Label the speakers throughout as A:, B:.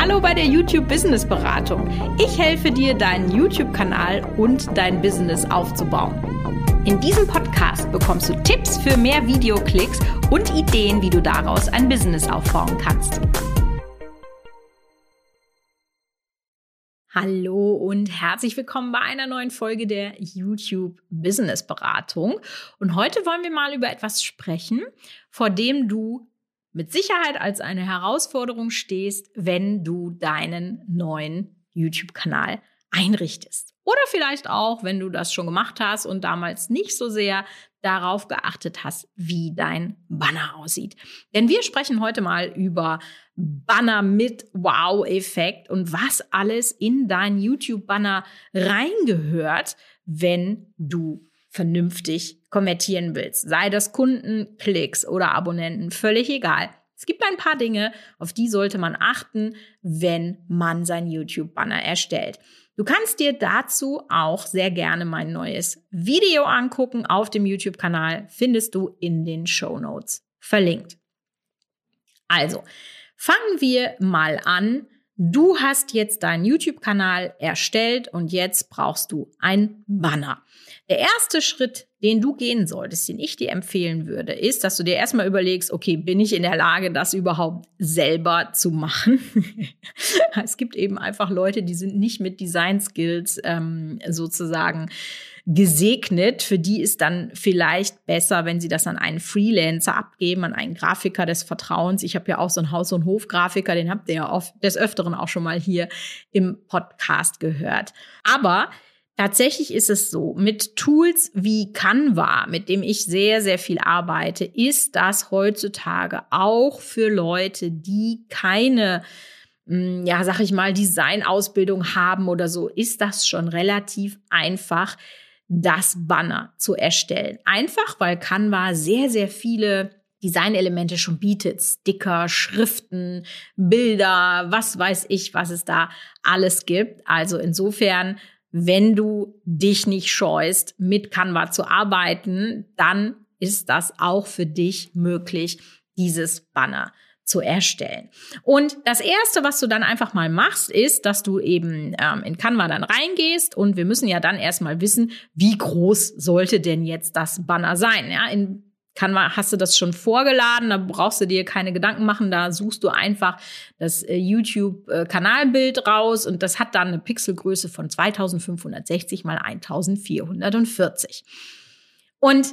A: Hallo bei der YouTube Business Beratung. Ich helfe dir, deinen YouTube-Kanal und dein Business aufzubauen. In diesem Podcast bekommst du Tipps für mehr Videoklicks und Ideen, wie du daraus ein Business aufbauen kannst. Hallo und herzlich willkommen bei einer neuen Folge der YouTube Business Beratung. Und heute wollen wir mal über etwas sprechen, vor dem du mit Sicherheit als eine Herausforderung stehst, wenn du deinen neuen YouTube-Kanal einrichtest. Oder vielleicht auch, wenn du das schon gemacht hast und damals nicht so sehr darauf geachtet hast, wie dein Banner aussieht. Denn wir sprechen heute mal über Banner mit Wow-Effekt und was alles in dein YouTube-Banner reingehört, wenn du vernünftig konvertieren willst. Sei das Kunden, Klicks oder Abonnenten, völlig egal. Es gibt ein paar Dinge, auf die sollte man achten, wenn man sein YouTube-Banner erstellt. Du kannst dir dazu auch sehr gerne mein neues Video angucken. Auf dem YouTube-Kanal findest du in den Show Notes verlinkt. Also, fangen wir mal an. Du hast jetzt deinen YouTube-Kanal erstellt und jetzt brauchst du ein Banner. Der erste Schritt, den du gehen solltest, den ich dir empfehlen würde, ist, dass du dir erstmal überlegst, okay, bin ich in der Lage, das überhaupt selber zu machen? es gibt eben einfach Leute, die sind nicht mit Design Skills ähm, sozusagen gesegnet. Für die ist dann vielleicht besser, wenn sie das an einen Freelancer abgeben, an einen Grafiker des Vertrauens. Ich habe ja auch so einen Haus- und Hofgrafiker, den habt ihr ja oft des Öfteren auch schon mal hier im Podcast gehört. Aber Tatsächlich ist es so, mit Tools wie Canva, mit dem ich sehr, sehr viel arbeite, ist das heutzutage auch für Leute, die keine, hm, ja, sag ich mal, Designausbildung haben oder so, ist das schon relativ einfach, das Banner zu erstellen. Einfach, weil Canva sehr, sehr viele Designelemente schon bietet. Sticker, Schriften, Bilder, was weiß ich, was es da alles gibt. Also insofern wenn du dich nicht scheust, mit Canva zu arbeiten, dann ist das auch für dich möglich, dieses Banner zu erstellen. Und das erste, was du dann einfach mal machst, ist, dass du eben ähm, in Canva dann reingehst und wir müssen ja dann erstmal wissen, wie groß sollte denn jetzt das Banner sein. Ja, in kann man, hast du das schon vorgeladen, da brauchst du dir keine Gedanken machen, da suchst du einfach das äh, YouTube-Kanalbild raus und das hat dann eine Pixelgröße von 2560 mal 1440. Und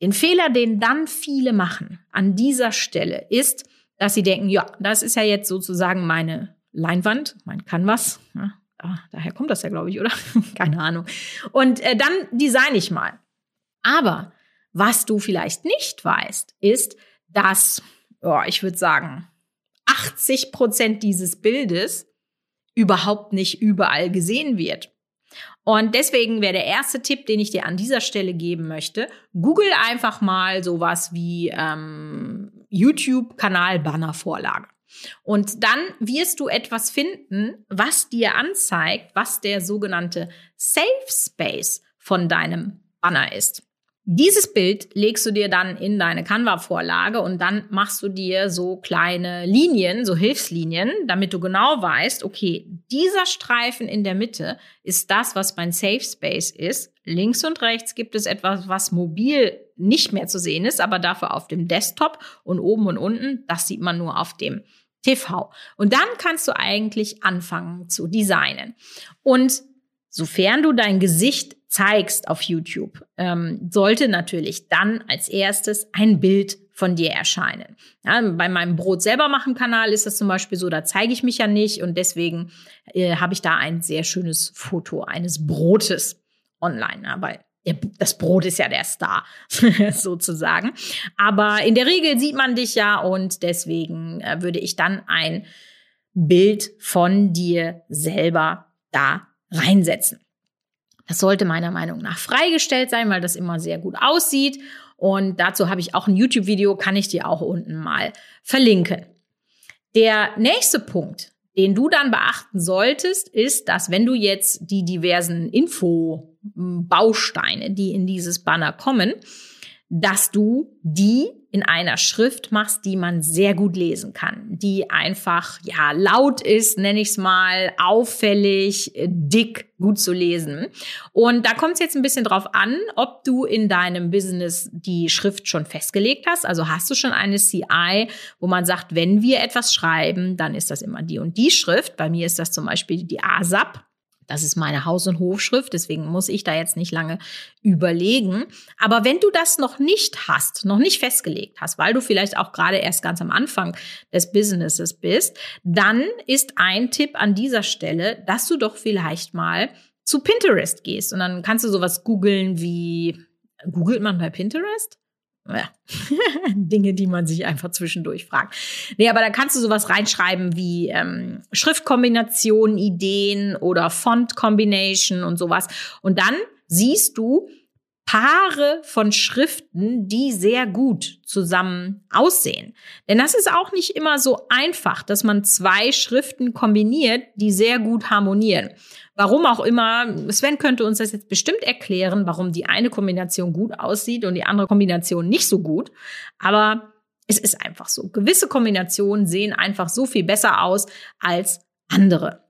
A: den Fehler, den dann viele machen an dieser Stelle, ist, dass sie denken, ja, das ist ja jetzt sozusagen meine Leinwand, mein Canvas. Ja, daher kommt das ja, glaube ich, oder? Keine Ahnung. Und äh, dann design ich mal. Aber was du vielleicht nicht weißt, ist, dass, oh, ich würde sagen, 80 Prozent dieses Bildes überhaupt nicht überall gesehen wird. Und deswegen wäre der erste Tipp, den ich dir an dieser Stelle geben möchte, google einfach mal sowas wie ähm, YouTube-Kanal-Banner-Vorlage. Und dann wirst du etwas finden, was dir anzeigt, was der sogenannte Safe Space von deinem Banner ist. Dieses Bild legst du dir dann in deine Canva-Vorlage und dann machst du dir so kleine Linien, so Hilfslinien, damit du genau weißt, okay, dieser Streifen in der Mitte ist das, was mein Safe Space ist. Links und rechts gibt es etwas, was mobil nicht mehr zu sehen ist, aber dafür auf dem Desktop und oben und unten, das sieht man nur auf dem TV. Und dann kannst du eigentlich anfangen zu designen. Und sofern du dein Gesicht zeigst auf YouTube, ähm, sollte natürlich dann als erstes ein Bild von dir erscheinen. Ja, bei meinem Brot selber machen Kanal ist das zum Beispiel so, da zeige ich mich ja nicht und deswegen äh, habe ich da ein sehr schönes Foto eines Brotes online, ja, weil das Brot ist ja der Star sozusagen. Aber in der Regel sieht man dich ja und deswegen äh, würde ich dann ein Bild von dir selber da reinsetzen. Das sollte meiner Meinung nach freigestellt sein, weil das immer sehr gut aussieht. Und dazu habe ich auch ein YouTube-Video, kann ich dir auch unten mal verlinken. Der nächste Punkt, den du dann beachten solltest, ist, dass wenn du jetzt die diversen Info-Bausteine, die in dieses Banner kommen, dass du die in einer Schrift machst, die man sehr gut lesen kann, die einfach ja laut ist, nenne ich es mal, auffällig, dick, gut zu lesen. Und da kommt es jetzt ein bisschen drauf an, ob du in deinem Business die Schrift schon festgelegt hast. Also hast du schon eine CI, wo man sagt, wenn wir etwas schreiben, dann ist das immer die und die Schrift. Bei mir ist das zum Beispiel die ASAP. Das ist meine Haus- und Hofschrift, deswegen muss ich da jetzt nicht lange überlegen. Aber wenn du das noch nicht hast, noch nicht festgelegt hast, weil du vielleicht auch gerade erst ganz am Anfang des Businesses bist, dann ist ein Tipp an dieser Stelle, dass du doch vielleicht mal zu Pinterest gehst und dann kannst du sowas googeln wie, googelt man bei Pinterest? Ja, Dinge, die man sich einfach zwischendurch fragt. Nee, aber da kannst du sowas reinschreiben wie ähm, Schriftkombinationen, Ideen oder Font Combination und sowas. Und dann siehst du Paare von Schriften, die sehr gut zusammen aussehen. Denn das ist auch nicht immer so einfach, dass man zwei Schriften kombiniert, die sehr gut harmonieren. Warum auch immer, Sven könnte uns das jetzt bestimmt erklären, warum die eine Kombination gut aussieht und die andere Kombination nicht so gut. Aber es ist einfach so. Gewisse Kombinationen sehen einfach so viel besser aus als andere.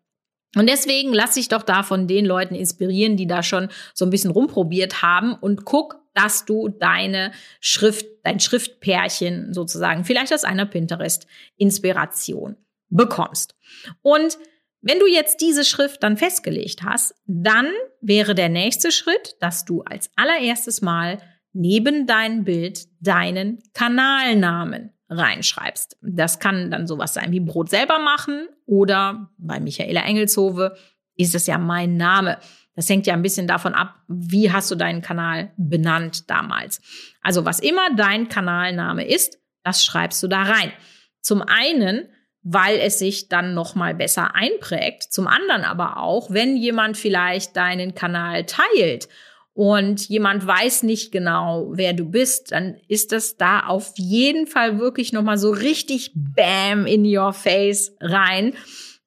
A: Und deswegen lass dich doch da von den Leuten inspirieren, die da schon so ein bisschen rumprobiert haben und guck, dass du deine Schrift, dein Schriftpärchen sozusagen vielleicht aus einer Pinterest-Inspiration bekommst. Und wenn du jetzt diese Schrift dann festgelegt hast, dann wäre der nächste Schritt, dass du als allererstes Mal neben dein Bild deinen Kanalnamen reinschreibst. Das kann dann sowas sein wie Brot selber machen oder bei Michaela Engelshove ist es ja mein Name. Das hängt ja ein bisschen davon ab, wie hast du deinen Kanal benannt damals. Also was immer dein Kanalname ist, das schreibst du da rein. Zum einen weil es sich dann noch mal besser einprägt. Zum anderen aber auch, wenn jemand vielleicht deinen Kanal teilt und jemand weiß nicht genau, wer du bist, dann ist das da auf jeden Fall wirklich noch mal so richtig Bam in your face rein.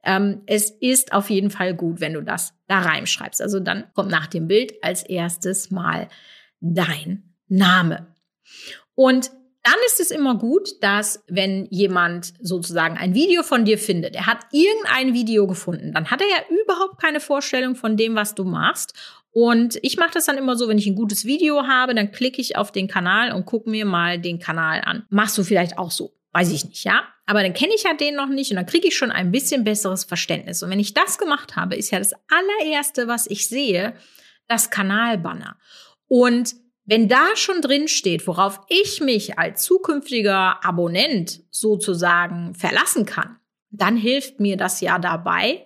A: Ähm, es ist auf jeden Fall gut, wenn du das da reinschreibst. Also dann kommt nach dem Bild als erstes mal dein Name. Und dann ist es immer gut, dass wenn jemand sozusagen ein Video von dir findet, er hat irgendein Video gefunden, dann hat er ja überhaupt keine Vorstellung von dem, was du machst. Und ich mache das dann immer so, wenn ich ein gutes Video habe, dann klicke ich auf den Kanal und gucke mir mal den Kanal an. Machst du vielleicht auch so? Weiß ich nicht, ja? Aber dann kenne ich ja den noch nicht und dann kriege ich schon ein bisschen besseres Verständnis. Und wenn ich das gemacht habe, ist ja das allererste, was ich sehe, das Kanalbanner. Und wenn da schon drin steht, worauf ich mich als zukünftiger Abonnent sozusagen verlassen kann, dann hilft mir das ja dabei,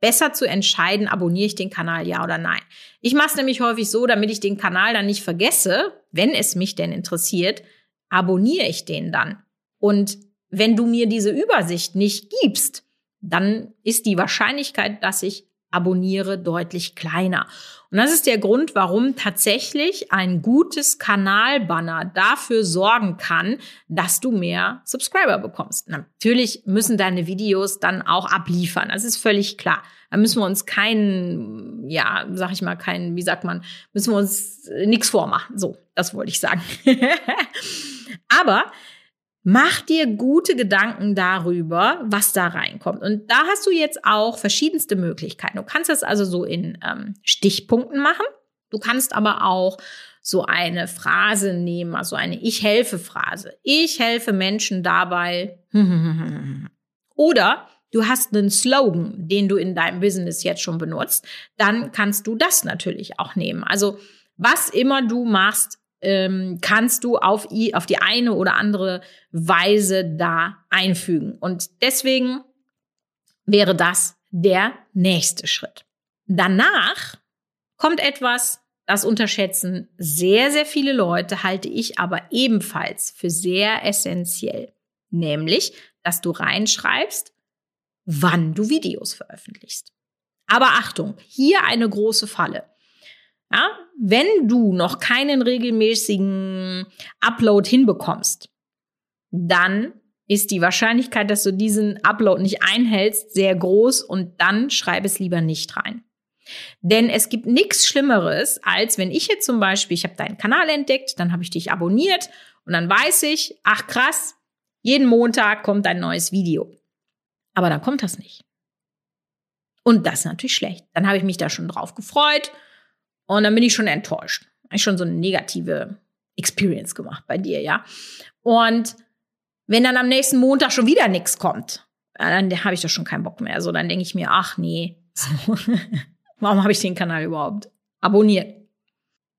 A: besser zu entscheiden, abonniere ich den Kanal ja oder nein. Ich mache es nämlich häufig so, damit ich den Kanal dann nicht vergesse, wenn es mich denn interessiert, abonniere ich den dann. Und wenn du mir diese Übersicht nicht gibst, dann ist die Wahrscheinlichkeit, dass ich abonniere, deutlich kleiner. Und das ist der Grund, warum tatsächlich ein gutes Kanalbanner dafür sorgen kann, dass du mehr Subscriber bekommst. Natürlich müssen deine Videos dann auch abliefern. Das ist völlig klar. Da müssen wir uns keinen, ja, sag ich mal, keinen, wie sagt man, müssen wir uns nichts vormachen. So, das wollte ich sagen. Aber Mach dir gute Gedanken darüber, was da reinkommt. Und da hast du jetzt auch verschiedenste Möglichkeiten. Du kannst das also so in ähm, Stichpunkten machen. Du kannst aber auch so eine Phrase nehmen, also eine Ich helfe Phrase. Ich helfe Menschen dabei. Oder du hast einen Slogan, den du in deinem Business jetzt schon benutzt. Dann kannst du das natürlich auch nehmen. Also was immer du machst, ähm, kannst du auf, auf die eine oder andere Weise da einfügen. Und deswegen wäre das der nächste Schritt. Danach kommt etwas, das unterschätzen sehr, sehr viele Leute, halte ich aber ebenfalls für sehr essentiell. Nämlich, dass du reinschreibst, wann du Videos veröffentlichst. Aber Achtung, hier eine große Falle. Ja, wenn du noch keinen regelmäßigen Upload hinbekommst, dann ist die Wahrscheinlichkeit, dass du diesen Upload nicht einhältst, sehr groß und dann schreib es lieber nicht rein. Denn es gibt nichts Schlimmeres, als wenn ich jetzt zum Beispiel, ich habe deinen Kanal entdeckt, dann habe ich dich abonniert Und dann weiß ich, ach krass, jeden Montag kommt ein neues Video. Aber dann kommt das nicht. Und das ist natürlich schlecht. Dann habe ich mich da schon drauf gefreut und dann bin ich schon enttäuscht. Ich schon so eine negative Experience gemacht bei dir, ja. Und wenn dann am nächsten Montag schon wieder nichts kommt, dann habe ich doch schon keinen Bock mehr. So, dann denke ich mir, ach nee, so. warum habe ich den Kanal überhaupt abonniert?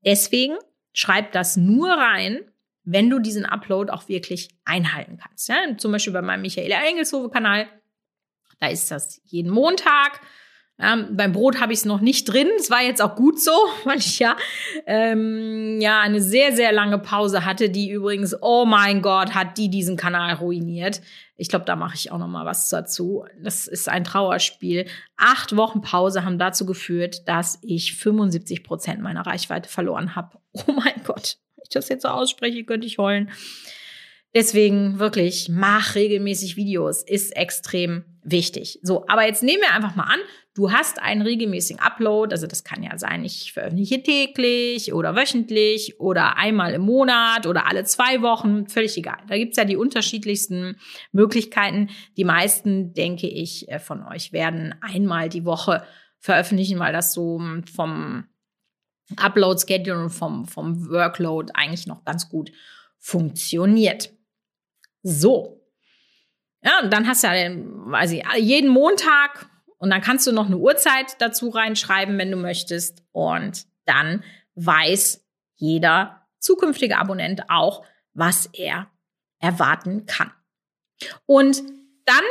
A: Deswegen schreib das nur rein, wenn du diesen Upload auch wirklich einhalten kannst. Ja? Zum Beispiel bei meinem Michaela Engelshove-Kanal, da ist das jeden Montag. Ähm, beim Brot habe ich es noch nicht drin. Es war jetzt auch gut so, weil ich ja, ähm, ja eine sehr, sehr lange Pause hatte, die übrigens, oh mein Gott, hat die diesen Kanal ruiniert. Ich glaube, da mache ich auch noch mal was dazu. Das ist ein Trauerspiel. Acht Wochen Pause haben dazu geführt, dass ich 75 Prozent meiner Reichweite verloren habe. Oh mein Gott, wenn ich das jetzt so ausspreche, könnte ich heulen. Deswegen wirklich, mach regelmäßig Videos, ist extrem wichtig. So, aber jetzt nehmen wir einfach mal an, du hast einen regelmäßigen Upload, also das kann ja sein, ich veröffentliche täglich oder wöchentlich oder einmal im Monat oder alle zwei Wochen, völlig egal. Da gibt's ja die unterschiedlichsten Möglichkeiten. Die meisten, denke ich, äh, von euch werden einmal die Woche veröffentlichen, weil das so vom Upload-Schedule und vom, vom Workload eigentlich noch ganz gut funktioniert. So. Ja, und dann hast du ja also jeden Montag und dann kannst du noch eine Uhrzeit dazu reinschreiben, wenn du möchtest. Und dann weiß jeder zukünftige Abonnent auch, was er erwarten kann. Und dann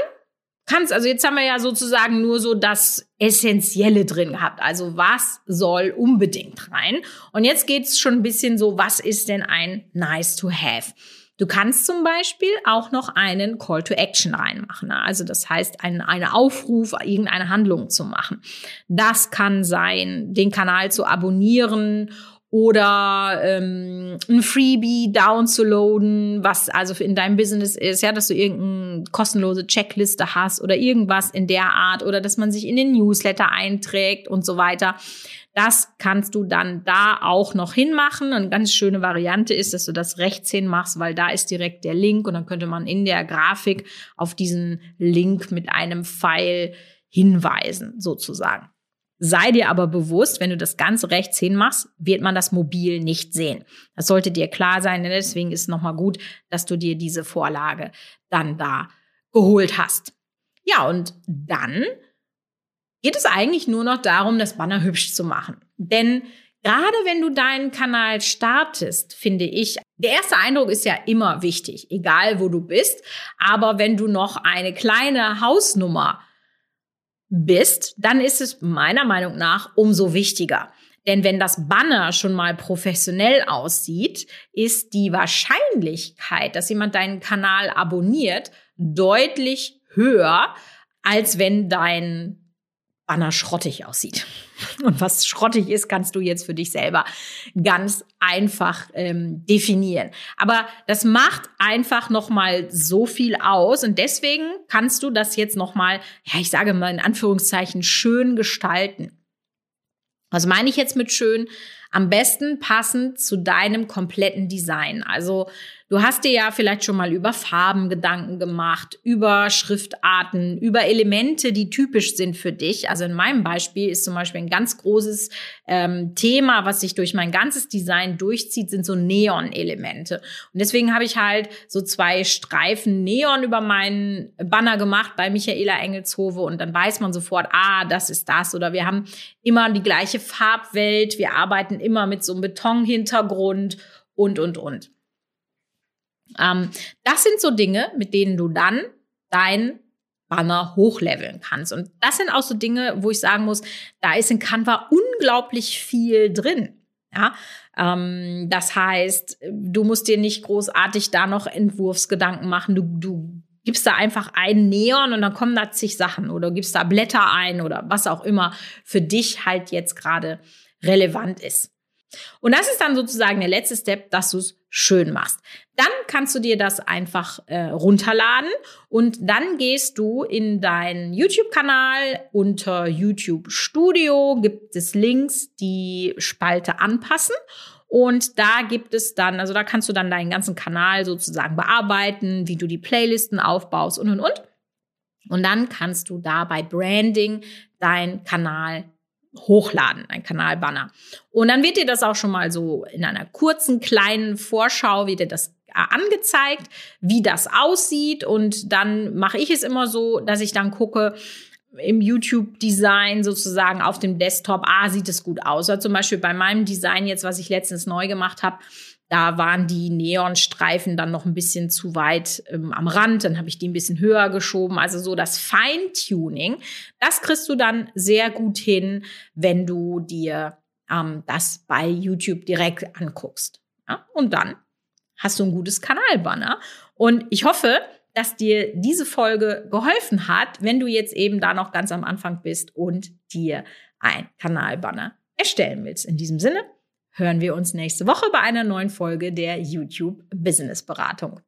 A: kannst, also jetzt haben wir ja sozusagen nur so das Essentielle drin gehabt. Also was soll unbedingt rein? Und jetzt geht es schon ein bisschen so, was ist denn ein nice to have? Du kannst zum Beispiel auch noch einen Call to Action reinmachen. Also das heißt, einen, einen Aufruf, irgendeine Handlung zu machen. Das kann sein, den Kanal zu abonnieren oder ähm, ein Freebie downzuladen, was also in deinem Business ist, ja, dass du irgendeine kostenlose Checkliste hast oder irgendwas in der Art oder dass man sich in den Newsletter einträgt und so weiter. Das kannst du dann da auch noch hinmachen. Eine ganz schöne Variante ist, dass du das rechts hin machst, weil da ist direkt der Link und dann könnte man in der Grafik auf diesen Link mit einem Pfeil hinweisen, sozusagen. Sei dir aber bewusst, wenn du das ganz rechts hin machst, wird man das mobil nicht sehen. Das sollte dir klar sein, denn deswegen ist es nochmal gut, dass du dir diese Vorlage dann da geholt hast. Ja, und dann geht es eigentlich nur noch darum, das Banner hübsch zu machen. Denn gerade wenn du deinen Kanal startest, finde ich, der erste Eindruck ist ja immer wichtig, egal wo du bist. Aber wenn du noch eine kleine Hausnummer bist, dann ist es meiner Meinung nach umso wichtiger. Denn wenn das Banner schon mal professionell aussieht, ist die Wahrscheinlichkeit, dass jemand deinen Kanal abonniert, deutlich höher, als wenn dein Banner schrottig aussieht. Und was schrottig ist, kannst du jetzt für dich selber ganz einfach ähm, definieren. Aber das macht einfach noch mal so viel aus und deswegen kannst du das jetzt noch mal, ja, ich sage mal in Anführungszeichen schön gestalten. Was meine ich jetzt mit schön? Am besten passend zu deinem kompletten Design. Also Du hast dir ja vielleicht schon mal über Farben Gedanken gemacht, über Schriftarten, über Elemente, die typisch sind für dich. Also in meinem Beispiel ist zum Beispiel ein ganz großes ähm, Thema, was sich durch mein ganzes Design durchzieht, sind so Neon-Elemente. Und deswegen habe ich halt so zwei Streifen Neon über meinen Banner gemacht bei Michaela Engelshove und dann weiß man sofort, ah, das ist das. Oder wir haben immer die gleiche Farbwelt, wir arbeiten immer mit so einem Betonhintergrund und, und, und. Ähm, das sind so Dinge, mit denen du dann dein Banner hochleveln kannst. Und das sind auch so Dinge, wo ich sagen muss, da ist in Canva unglaublich viel drin. Ja, ähm, das heißt, du musst dir nicht großartig da noch Entwurfsgedanken machen. Du, du gibst da einfach ein Neon und dann kommen da zig Sachen oder gibst da Blätter ein oder was auch immer für dich halt jetzt gerade relevant ist. Und das ist dann sozusagen der letzte Step, dass du es schön machst. Dann kannst du dir das einfach äh, runterladen und dann gehst du in deinen YouTube-Kanal. Unter YouTube Studio gibt es Links, die Spalte anpassen. Und da gibt es dann, also da kannst du dann deinen ganzen Kanal sozusagen bearbeiten, wie du die Playlisten aufbaust und und und. Und dann kannst du da bei Branding deinen Kanal hochladen, ein Kanalbanner. Und dann wird dir das auch schon mal so in einer kurzen, kleinen Vorschau, wird dir das äh, angezeigt, wie das aussieht. Und dann mache ich es immer so, dass ich dann gucke, im YouTube-Design sozusagen auf dem Desktop, ah, sieht es gut aus. Oder zum Beispiel bei meinem Design jetzt, was ich letztens neu gemacht habe, da waren die Neonstreifen dann noch ein bisschen zu weit ähm, am Rand. Dann habe ich die ein bisschen höher geschoben. Also so das Feintuning, das kriegst du dann sehr gut hin, wenn du dir ähm, das bei YouTube direkt anguckst. Ja? Und dann hast du ein gutes Kanalbanner. Und ich hoffe, dass dir diese Folge geholfen hat, wenn du jetzt eben da noch ganz am Anfang bist und dir ein Kanalbanner erstellen willst. In diesem Sinne, hören wir uns nächste Woche bei einer neuen Folge der YouTube Business Beratung.